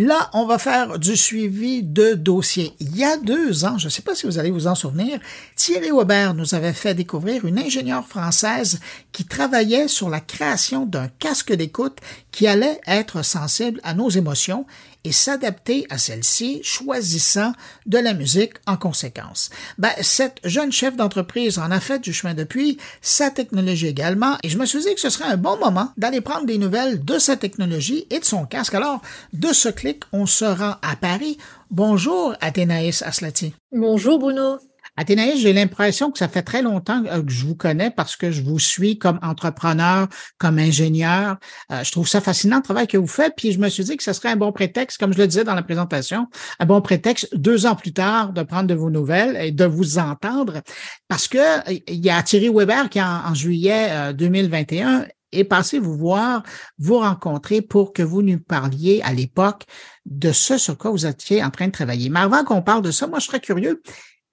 Là, on va faire du suivi de dossiers. Il y a deux ans, je ne sais pas si vous allez vous en souvenir, Thierry Weber nous avait fait découvrir une ingénieure française qui travaillait sur la création d'un casque d'écoute qui allait être sensible à nos émotions et s'adapter à celle-ci, choisissant de la musique en conséquence. Ben, cette jeune chef d'entreprise en a fait du chemin depuis, sa technologie également, et je me suis dit que ce serait un bon moment d'aller prendre des nouvelles de sa technologie et de son casque. Alors, de ce clic, on se rend à Paris. Bonjour, Athénaïs Aslati. Bonjour, Bruno. Athénaïs, j'ai l'impression que ça fait très longtemps euh, que je vous connais parce que je vous suis comme entrepreneur, comme ingénieur. Euh, je trouve ça fascinant le travail que vous faites. Puis je me suis dit que ce serait un bon prétexte, comme je le disais dans la présentation, un bon prétexte deux ans plus tard de prendre de vos nouvelles et de vous entendre. Parce que euh, il y a Thierry Weber qui en, en juillet 2021 est passé vous voir, vous rencontrer pour que vous nous parliez à l'époque de ce sur quoi vous étiez en train de travailler. Mais avant qu'on parle de ça, moi, je serais curieux.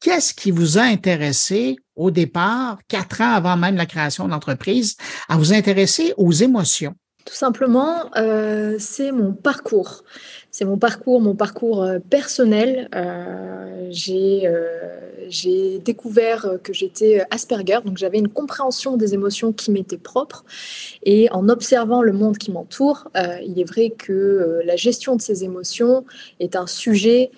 Qu'est-ce qui vous a intéressé au départ, quatre ans avant même la création de l'entreprise, à vous intéresser aux émotions? Tout simplement, euh, c'est mon parcours. C'est mon parcours, mon parcours euh, personnel. Euh, j'ai j'ai découvert que j'étais Asperger, donc j'avais une compréhension des émotions qui m'était propre. Et en observant le monde qui m'entoure, il est vrai que la gestion de ces émotions est un sujet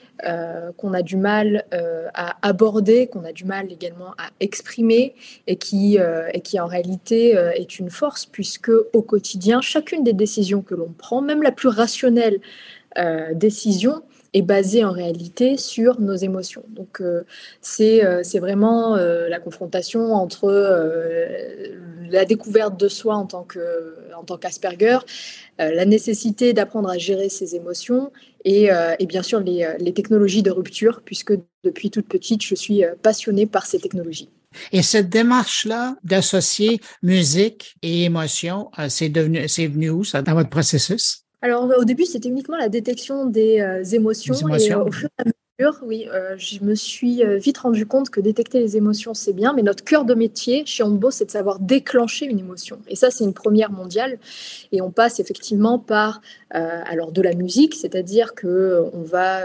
qu'on a du mal à aborder, qu'on a du mal également à exprimer et qui, et qui en réalité est une force puisque au quotidien, chacune des décisions que l'on prend, même la plus rationnelle euh, décision, est basée en réalité sur nos émotions. Donc euh, c'est euh, vraiment la confrontation entre la découverte de soi en tant que en tant qu'Asperger, la nécessité d'apprendre à gérer ses émotions et, et bien sûr les, les, technologies de rupture, puisque depuis toute petite, je suis passionnée par ces technologies. Et cette démarche-là d'associer musique et émotion, euh, c'est venu où ça dans votre processus? Alors au début, c'était uniquement la détection des euh, émotions, et au fur et à oui, euh, je me suis euh, vite rendu compte que détecter les émotions, c'est bien, mais notre cœur de métier chez Onbo, c'est de savoir déclencher une émotion. Et ça, c'est une première mondiale. Et on passe effectivement par euh, alors de la musique, c'est-à-dire que on va,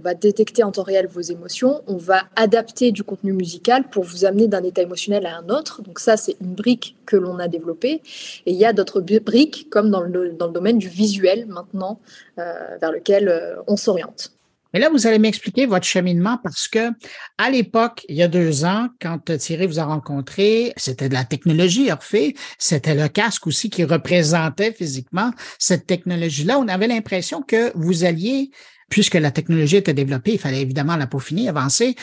va détecter en temps réel vos émotions, on va adapter du contenu musical pour vous amener d'un état émotionnel à un autre. Donc ça, c'est une brique que l'on a développée. Et il y a d'autres briques, comme dans le, dans le domaine du visuel maintenant, vers lequel on s'oriente. Mais là, vous allez m'expliquer votre cheminement parce que à l'époque, il y a deux ans, quand Thierry vous a rencontré, c'était de la technologie Orphée, c'était le casque aussi qui représentait physiquement cette technologie-là. On avait l'impression que vous alliez puisque la technologie était développée, il fallait évidemment la peaufiner, avancer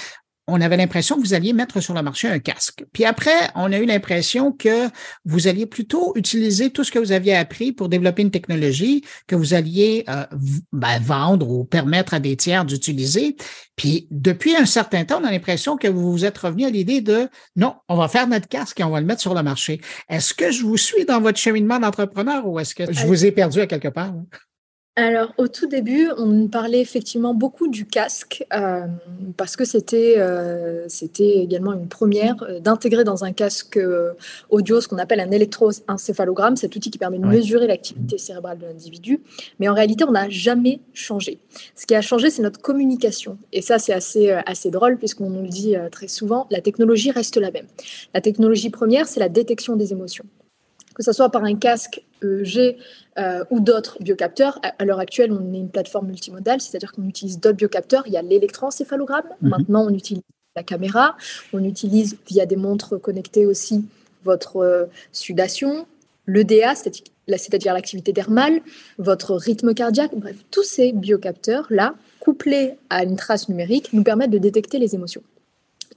on avait l'impression que vous alliez mettre sur le marché un casque. Puis après, on a eu l'impression que vous alliez plutôt utiliser tout ce que vous aviez appris pour développer une technologie que vous alliez euh, ben, vendre ou permettre à des tiers d'utiliser. Puis depuis un certain temps, on a l'impression que vous vous êtes revenu à l'idée de non, on va faire notre casque et on va le mettre sur le marché. Est-ce que je vous suis dans votre cheminement d'entrepreneur ou est-ce que je vous ai perdu à quelque part? Alors, au tout début, on parlait effectivement beaucoup du casque euh, parce que c'était euh, c'était également une première euh, d'intégrer dans un casque audio ce qu'on appelle un électroencéphalogramme, cet outil qui permet de mesurer l'activité cérébrale de l'individu. Mais en réalité, on n'a jamais changé. Ce qui a changé, c'est notre communication. Et ça, c'est assez, assez drôle puisqu'on nous le dit très souvent, la technologie reste la même. La technologie première, c'est la détection des émotions que ce soit par un casque EEG euh, ou d'autres biocapteurs. À, l'heure actuelle, on est une plateforme multimodale, c'est-à-dire qu'on utilise d'autres biocapteurs. Il y a l'électroencéphalogramme. Mhm. Maintenant, on utilise la caméra. On utilise via des montres connectées aussi votre euh, sudation, l'EDA, c'est-à-dire l'activité dermale, votre rythme cardiaque. Bref, tous ces biocapteurs-là, couplés à une trace numérique, nous permettent de détecter les émotions.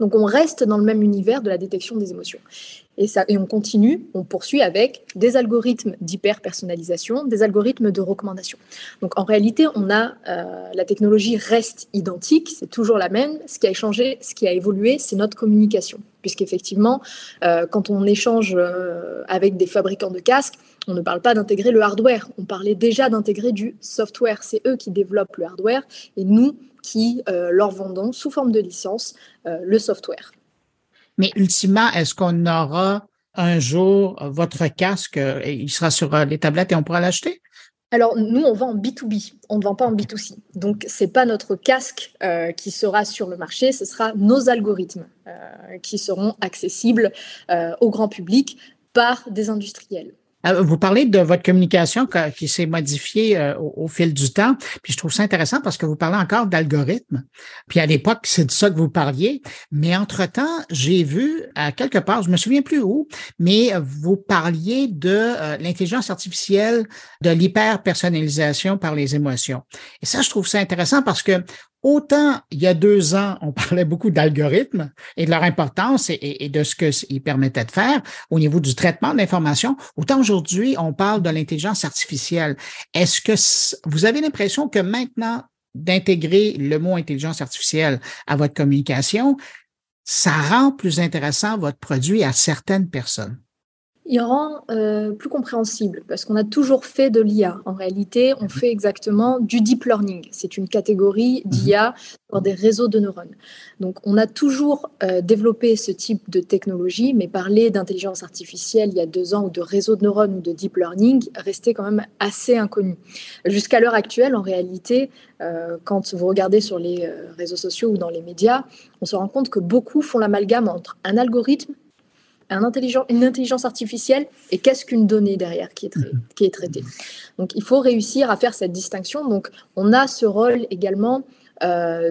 Donc on reste dans le même univers de la détection des émotions. Et, ça, et on continue, on poursuit avec des algorithmes d'hyper-personnalisation, des algorithmes de recommandation. Donc en réalité, on a euh, la technologie reste identique, c'est toujours la même. Ce qui a changé, ce qui a évolué, c'est notre communication. Puisqu'effectivement, euh, quand on échange euh, avec des fabricants de casques, on ne parle pas d'intégrer le hardware, on parlait déjà d'intégrer du software. C'est eux qui développent le hardware et nous qui leur vendons sous forme de licence le software. Mais ultimement, est-ce qu'on aura un jour votre casque, il sera sur les tablettes et on pourra l'acheter? Alors, nous, on vend en B2B, on ne vend pas en B2C. Donc, ce n'est pas notre casque euh, qui sera sur le marché, ce sera nos algorithmes euh, qui seront accessibles euh, au grand public par des industriels. Euh, vous parlez de votre communication qui s'est modifiée euh, au, fil du temps, puis je trouve ça intéressant parce que vous parlez encore d'algorithmes. Puis à l'époque, c'est de ça que vous parliez, mais entre-temps, j'ai vu à quelque part, je me souviens plus où, mais vous parliez de euh, l'intelligence artificielle, de l'hyper-personnalisation par les émotions. Et ça, je trouve ça intéressant parce que Autant il y a deux ans, on parlait beaucoup d'algorithmes et de leur importance et, de ce qu'ils permettaient de faire au niveau du traitement de autant aujourd'hui, on parle de l'intelligence artificielle. Est-ce que vous avez l'impression que maintenant, d'intégrer le mot intelligence artificielle à votre communication, ça rend plus intéressant votre produit à certaines personnes? Il rend euh, plus compréhensible parce qu'on a toujours fait de l'IA. En réalité, on mhm. fait exactement du deep learning. C'est une catégorie mhm. d'IA pour des réseaux de neurones. Donc, on a toujours euh, développé ce type de technologie, mais parler d'intelligence artificielle il y a deux ans ou de réseaux de neurones ou de deep learning restait quand même assez inconnu. Jusqu'à l'heure actuelle, en réalité, euh, quand vous regardez sur les réseaux sociaux ou dans les médias, on se rend compte que beaucoup font l'amalgame entre un algorithme une intelligence artificielle et qu'est-ce qu'une donnée derrière qui est, mhm. qui est traitée. Donc il faut réussir à faire cette distinction. Donc on a ce rôle également euh,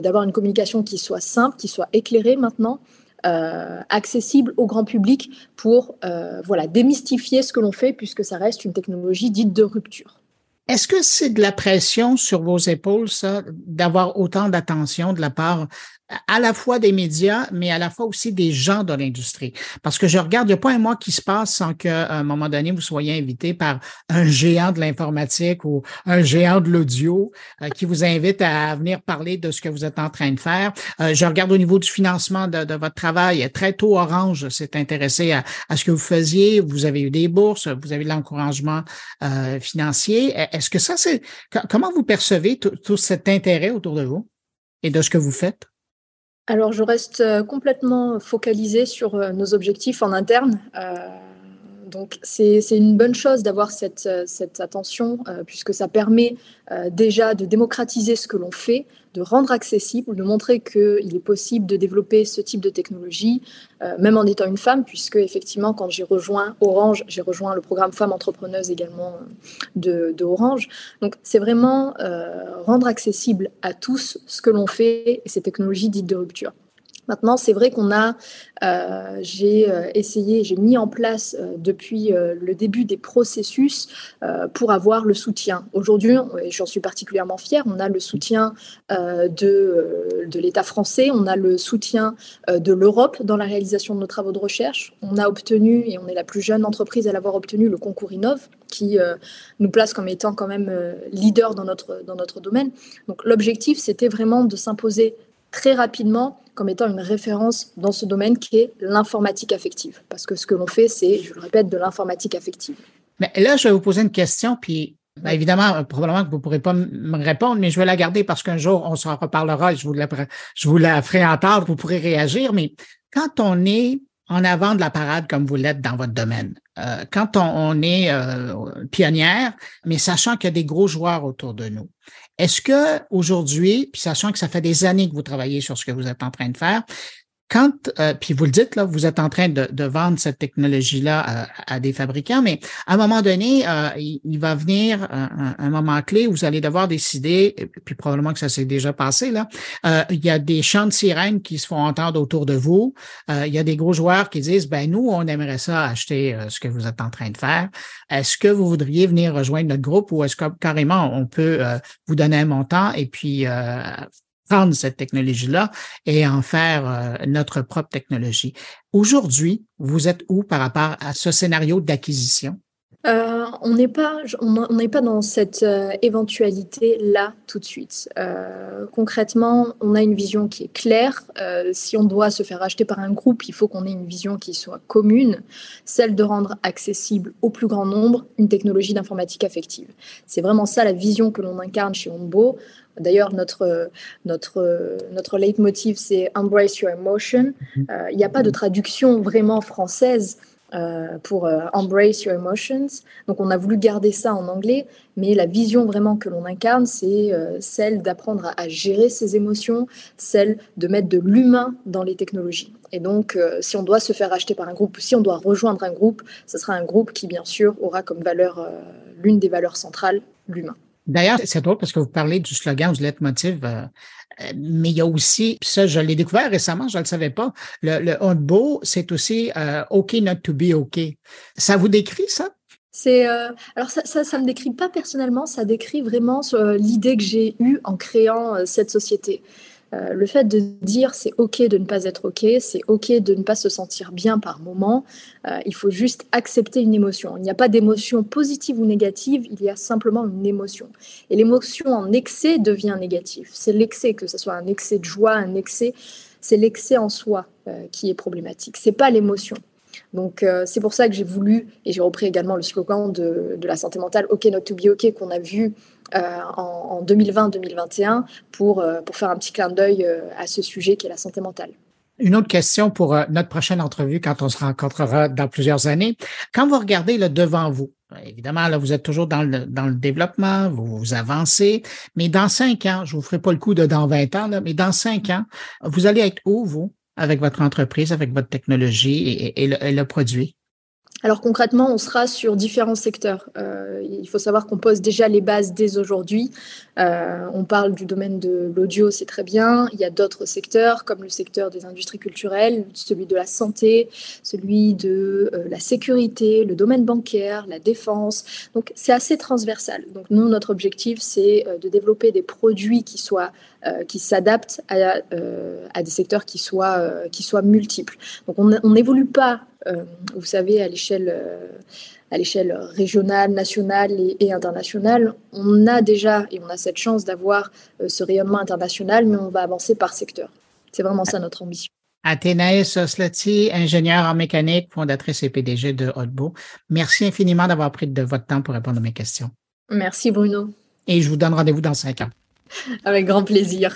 d'avoir une communication qui soit simple, qui soit éclairée maintenant, euh, accessible au grand public pour euh, voilà, démystifier ce que l'on fait puisque ça reste une technologie dite de rupture. Est-ce que c'est de la pression sur vos épaules, ça, d'avoir autant d'attention de la part à la fois des médias, mais à la fois aussi des gens de l'industrie? Parce que je regarde, il n'y a pas un mois qui se passe sans qu'à un moment donné, vous soyez invité par un géant de l'informatique ou un géant de l'audio euh, qui vous invite à venir parler de ce que vous êtes en train de faire. Euh, je regarde au niveau du financement de, votre travail. Très tôt, Orange s'est intéressé à, ce que vous faisiez. Vous avez eu des bourses, vous avez l'encouragement euh, financier. Est-ce que ça, c'est... Comment vous percevez tout cet intérêt autour de vous et de ce que vous faites? Alors, je reste euh, complètement focalisée sur euh, nos objectifs en interne. Euh, donc, c'est une bonne chose d'avoir cette, cette, attention, puisque ça permet déjà de démocratiser ce que l'on fait, de rendre accessible, de montrer qu'il est possible de développer ce type de technologie, euh, même en étant une femme, puisque effectivement, quand j'ai rejoint Orange, j'ai rejoint le programme Femmes Entrepreneuses également euh, de, Orange. Donc, c'est vraiment euh, rendre accessible à tous ce que l'on fait et ces technologies dites de rupture. Maintenant, c'est vrai qu'on a, euh, j'ai euh, essayé, j'ai mis en place euh, depuis le début des processus pour avoir le soutien. Aujourd'hui, et j'en suis particulièrement fière, on a le soutien de, de l'État français, on a le soutien de l'Europe dans la réalisation de nos travaux de recherche. On a obtenu, et on est la plus jeune entreprise à l'avoir obtenu, le concours Innov, qui nous place comme étant quand même leader dans notre, dans notre domaine. Donc l'objectif, c'était vraiment de s'imposer très rapidement comme étant une référence dans ce domaine qui est l'informatique affective. Parce que ce que l'on fait, c'est, je le répète, de l'informatique affective. Là, je vais vous poser une question, puis ben, évidemment, probablement que vous ne pourrez pas me répondre, mais je vais la garder parce qu'un jour, on s'en reparlera et je vous, la, je vous la ferai entendre, vous pourrez réagir. Mais quand on est en avant de la parade comme vous l'êtes dans votre domaine, euh, quand on, est euh, pionnière, mais sachant qu'il y a des gros joueurs autour de nous, est-ce que aujourd'hui, puis sachant que ça fait des années que vous travaillez sur ce que vous êtes en train de faire, quand, euh, puis vous le dites, là, vous êtes en train de, de vendre cette technologie-là à, à, des fabricants, mais à un moment donné, euh, il, va venir un, un, moment clé où vous allez devoir décider, puis probablement que ça s'est déjà passé, là, euh, il y a des chants de sirènes qui se font entendre autour de vous. Euh, il y a des gros joueurs qui disent, ben nous, on aimerait ça acheter euh, ce que vous êtes en train de faire. Est-ce que vous voudriez venir rejoindre notre groupe ou est-ce que carrément on peut vous donner un montant et puis prendre cette technologie-là et en faire euh, notre propre technologie. Aujourd'hui, vous êtes où par rapport à ce scénario d'acquisition? Euh, on n'est pas, on n'est pas dans cette euh, éventualité là tout de suite. concrètement, on a une vision qui est claire. si on doit se faire acheter par un groupe, il faut qu'on ait une vision qui soit commune, celle de rendre accessible au plus grand nombre une technologie d'informatique affective. C'est vraiment ça la vision que l'on incarne chez Onbo. D'ailleurs, notre, notre, notre leitmotiv, c'est Embrace Your Emotion. Mhm. Euh, il n'y a pas de traduction vraiment française euh, pour euh, Embrace Your Emotions. Donc on a voulu garder ça en anglais, mais la vision vraiment que l'on incarne, c'est euh, celle d'apprendre à, gérer ses émotions, celle de mettre de l'humain dans les technologies. Et donc si on doit se faire acheter par un groupe, si on doit rejoindre un groupe, ce sera un groupe qui bien sûr aura comme valeur, l'une des valeurs centrales, l'humain. D'ailleurs, c'est drôle parce que vous parlez du slogan du leitmotiv euh, mais il y a aussi, ça, je l'ai découvert récemment, je ne le savais pas, le, le beau, c'est aussi euh, OK not to be OK. Ça vous décrit ça? C'est euh, alors ça, ça, ça, me décrit pas personnellement, ça décrit vraiment l'idée que j'ai eue en créant cette société. Euh, le fait de dire c'est ok de ne pas être ok, c'est ok de ne pas se sentir bien par moment, euh, il faut juste accepter une émotion. Il n'y a pas d'émotion positive ou négative, il y a simplement une émotion. Et l'émotion en excès devient négative. C'est l'excès, que ce soit un excès de joie, un excès, c'est l'excès en soi euh, qui est problématique. C'est pas l'émotion. Donc c'est pour ça que j'ai voulu, et j'ai repris également le slogan de, de, la santé mentale, OK not to be OK, qu'on a vu euh, en, 2020-2021 pour, euh, pour faire un petit clin d'œil euh, à ce sujet qui est la santé mentale. Une autre question pour notre prochaine entrevue quand on se rencontrera dans plusieurs années. Quand vous regardez là, devant vous, évidemment, là, vous êtes toujours dans le, dans le développement, vous, vous avancez, mais dans cinq ans, je vous ferai pas le coup de dans 20 ans, là, mais dans cinq ans, vous allez être où, vous, avec votre entreprise, avec votre technologie et, et le produit? Alors concrètement, on sera sur différents secteurs. Euh, il faut savoir qu'on pose déjà les bases dès aujourd'hui. Euh, on parle du domaine de l'audio, c'est très bien. Il y a d'autres secteurs comme le secteur des industries culturelles, celui de la santé, celui de euh, la sécurité, le domaine bancaire, la défense. Donc c'est assez transversal. Donc nous, notre objectif, c'est de développer des produits qui soient qui s'adaptent à, à, des secteurs qui soient, qui soient multiples. Donc on n'évolue pas euh, vous savez, à l'échelle euh, à l'échelle régionale, nationale et, internationale. On a déjà, et on a cette chance d'avoir euh, ce rayonnement international, mais on va avancer par secteur. C'est vraiment ça notre ambition. Athénaïs Oslati, ingénieure en mécanique, fondatrice et PDG de Hotbo. Merci infiniment d'avoir pris de votre temps pour répondre à mes questions. Merci Bruno. Et je vous donne rendez-vous dans cinq ans. Avec grand plaisir.